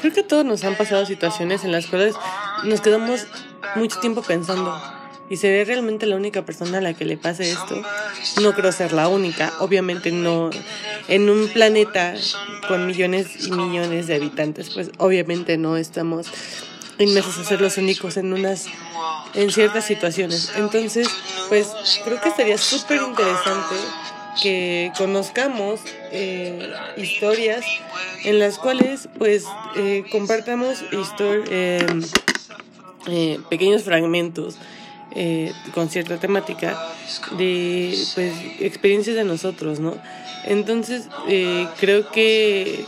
Creo que a todos nos han pasado situaciones en las cuales nos quedamos mucho tiempo pensando. ¿Y seré realmente la única persona a la que le pase esto? No creo ser la única. Obviamente no. En un planeta con millones y millones de habitantes, pues obviamente no estamos inmersos a ser los únicos en unas en ciertas situaciones. Entonces, pues creo que sería súper interesante que conozcamos eh, historias en las cuales pues eh, compartamos eh, eh, pequeños fragmentos eh, con cierta temática de pues experiencias de nosotros, ¿no? Entonces creo que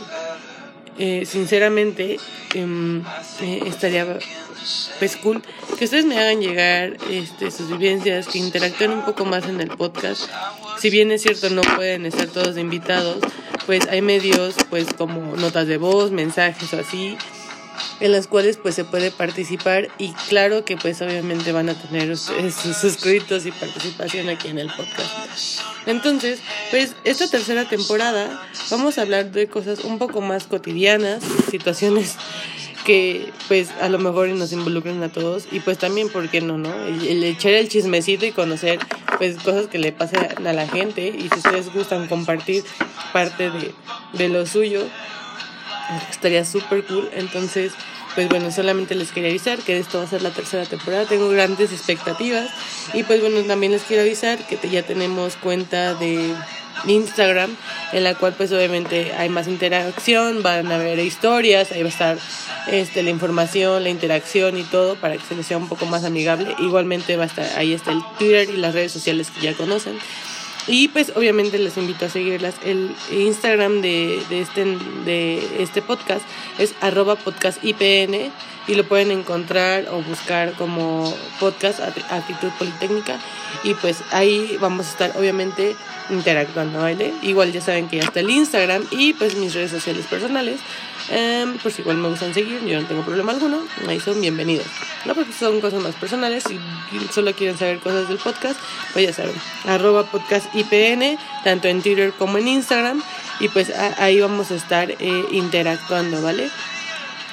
eh, sinceramente em, estaría pues cool que ustedes me hagan llegar este, sus vivencias, que interactúen un poco más en el podcast. Si bien es cierto no pueden estar todos invitados, pues hay medios pues como notas de voz, mensajes o así en las cuales pues se puede participar y claro que pues obviamente van a tener sus suscritos y participación aquí en el podcast. Entonces, pues esta tercera temporada vamos a hablar de cosas un poco más cotidianas, situaciones que pues a lo mejor nos involucran a todos y pues también, ¿por qué no, no? El, el echar el chismecito y conocer pues cosas que le pasan a la gente y si ustedes gustan compartir parte de, de lo suyo, estaría súper cool. Entonces, pues bueno, solamente les quería avisar que esto va a ser la tercera temporada. Tengo grandes expectativas. Y pues bueno, también les quiero avisar que ya tenemos cuenta de Instagram, en la cual pues obviamente hay más interacción, van a haber historias, ahí va a estar este, la información, la interacción y todo para que se les sea un poco más amigable. Igualmente va a estar, ahí está el Twitter y las redes sociales que ya conocen. Y pues obviamente les invito a seguirlas. El Instagram de, de, este, de este podcast es arroba podcastipn y lo pueden encontrar o buscar como podcast actitud politécnica y pues ahí vamos a estar obviamente interactuando, ¿vale? Igual ya saben que ya está el Instagram y pues mis redes sociales personales. Um, pues igual me gustan seguir, yo no tengo problema alguno, ahí son bienvenidos. No porque son cosas más personales, si solo quieren saber cosas del podcast, pues ya saben, arroba podcast IPN, tanto en Twitter como en Instagram, y pues ahí vamos a estar eh, interactuando, ¿vale?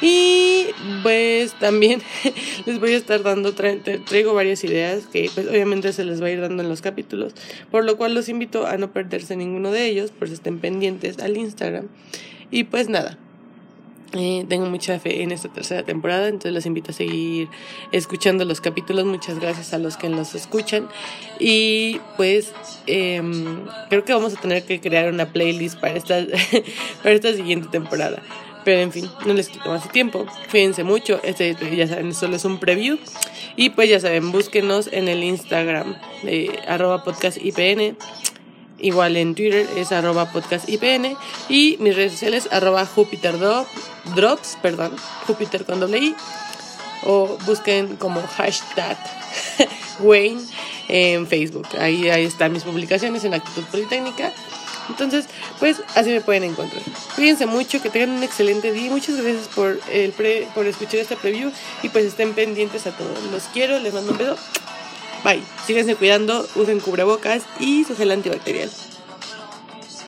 Y pues también les voy a estar dando, tra traigo varias ideas que pues obviamente se les va a ir dando en los capítulos, por lo cual los invito a no perderse ninguno de ellos, por si estén pendientes al Instagram. Y pues nada, eh, tengo mucha fe en esta tercera temporada, entonces los invito a seguir escuchando los capítulos. Muchas gracias a los que los escuchan. Y pues eh, creo que vamos a tener que crear una playlist para esta, para esta siguiente temporada. Pero en fin, no les quito más tiempo. Fíjense mucho. Este ya saben, solo es un preview. Y pues ya saben, búsquenos en el Instagram de arroba podcastipn. Igual en Twitter es arroba podcastipn. Y mis redes sociales arroba Jupiter Drops, perdón, Jupiter con doble. O busquen como hashtag Wayne en Facebook. Ahí, ahí están mis publicaciones en Actitud Politécnica. Entonces, pues así me pueden encontrar. Cuídense mucho, que tengan un excelente día. Muchas gracias por, el pre, por escuchar este preview y pues estén pendientes a todos. Los quiero, les mando un beso. Bye. Síganse cuidando, usen cubrebocas y su gel antibacterial.